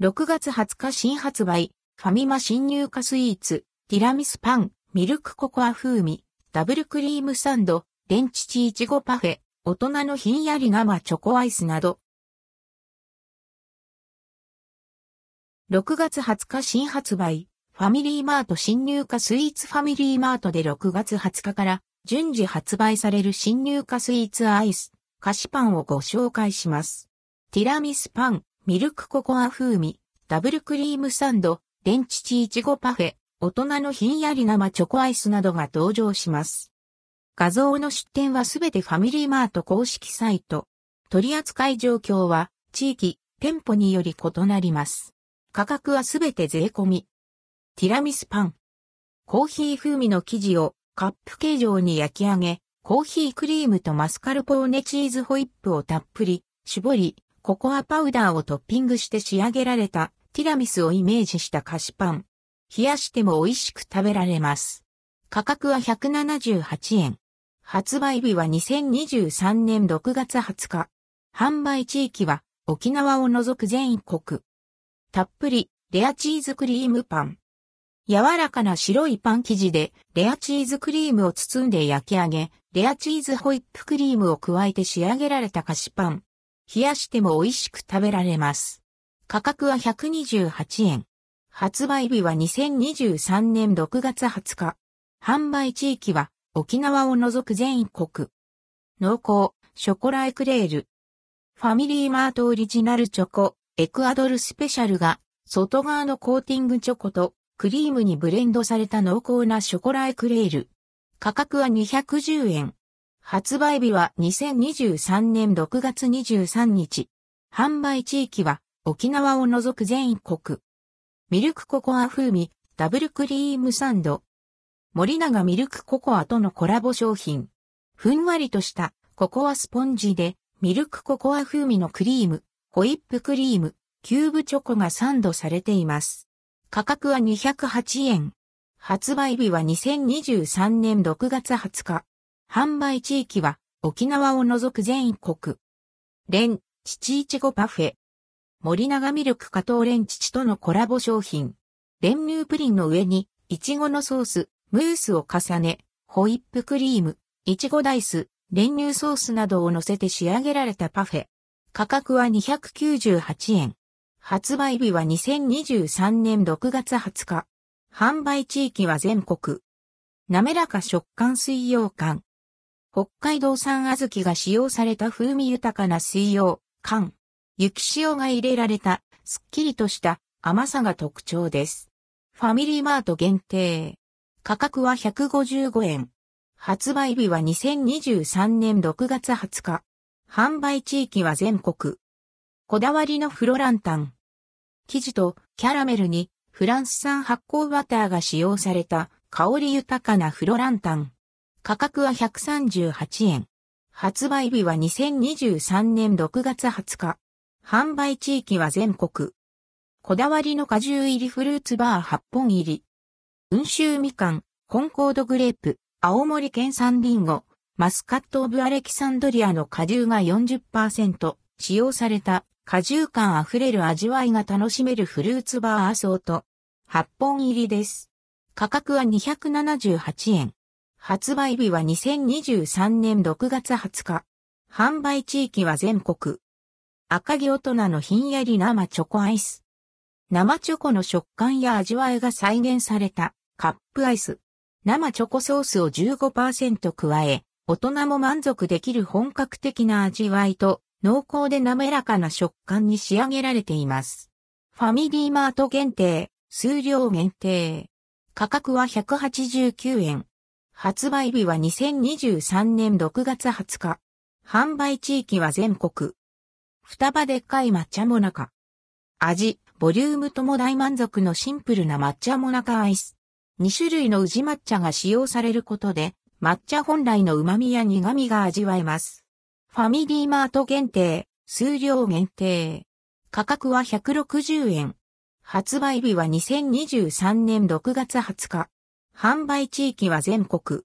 6月20日新発売、ファミマ新入荷スイーツ、ティラミスパン、ミルクココア風味、ダブルクリームサンド、レンチチイチゴパフェ、大人のひんやり生チョコアイスなど。6月20日新発売、ファミリーマート新入荷スイーツファミリーマートで6月20日から順次発売される新入荷スイーツアイス、菓子パンをご紹介します。ティラミスパン、ミルクココア風味、ダブルクリームサンド、レンチチイチゴパフェ、大人のひんやり生チョコアイスなどが登場します。画像の出展はすべてファミリーマート公式サイト。取扱い状況は地域、店舗により異なります。価格はすべて税込み。ティラミスパン。コーヒー風味の生地をカップ形状に焼き上げ、コーヒークリームとマスカルポーネチーズホイップをたっぷり絞り、ココアパウダーをトッピングして仕上げられたティラミスをイメージした菓子パン。冷やしても美味しく食べられます。価格は178円。発売日は2023年6月20日。販売地域は沖縄を除く全国。たっぷりレアチーズクリームパン。柔らかな白いパン生地でレアチーズクリームを包んで焼き上げ、レアチーズホイップクリームを加えて仕上げられた菓子パン。冷やしても美味しく食べられます。価格は128円。発売日は2023年6月20日。販売地域は沖縄を除く全国。濃厚、ショコラエクレール。ファミリーマートオリジナルチョコ、エクアドルスペシャルが、外側のコーティングチョコとクリームにブレンドされた濃厚なショコラエクレール。価格は210円。発売日は2023年6月23日。販売地域は沖縄を除く全国。ミルクココア風味、ダブルクリームサンド。森永ミルクココアとのコラボ商品。ふんわりとしたココアスポンジでミルクココア風味のクリーム、ホイップクリーム、キューブチョコがサンドされています。価格は208円。発売日は2023年6月20日。販売地域は沖縄を除く全国。レン、チチイチゴパフェ。森永ミルク加藤レンチチとのコラボ商品。練乳プリンの上に、イチゴのソース、ムースを重ね、ホイップクリーム、いちごダイス、練乳ソースなどを乗せて仕上げられたパフェ。価格は298円。発売日は2023年6月20日。販売地域は全国。滑らか食感水羊羹。北海道産小豆が使用された風味豊かな水羊羹。雪塩が入れられた、すっきりとした甘さが特徴です。ファミリーマート限定。価格は155円。発売日は2023年6月20日。販売地域は全国。こだわりのフロランタン。生地とキャラメルにフランス産発酵バターが使用された香り豊かなフロランタン。価格は138円。発売日は2023年6月20日。販売地域は全国。こだわりの果汁入りフルーツバー8本入り。温州みかん、コンコードグレープ、青森県産リンゴ、マスカットオブアレキサンドリアの果汁が40%使用された果汁感あふれる味わいが楽しめるフルーツバーアソート。8本入りです。価格は278円。発売日は2023年6月20日。販売地域は全国。赤城大人のひんやり生チョコアイス。生チョコの食感や味わいが再現されたカップアイス。生チョコソースを15%加え、大人も満足できる本格的な味わいと濃厚で滑らかな食感に仕上げられています。ファミリーマート限定、数量限定。価格は189円。発売日は2023年6月20日。販売地域は全国。双葉でっかい抹茶もなか。味、ボリュームとも大満足のシンプルな抹茶もなかアイス。2種類の宇治抹茶が使用されることで、抹茶本来の旨味や苦味が味わえます。ファミリーマート限定、数量限定。価格は160円。発売日は2023年6月20日。販売地域は全国。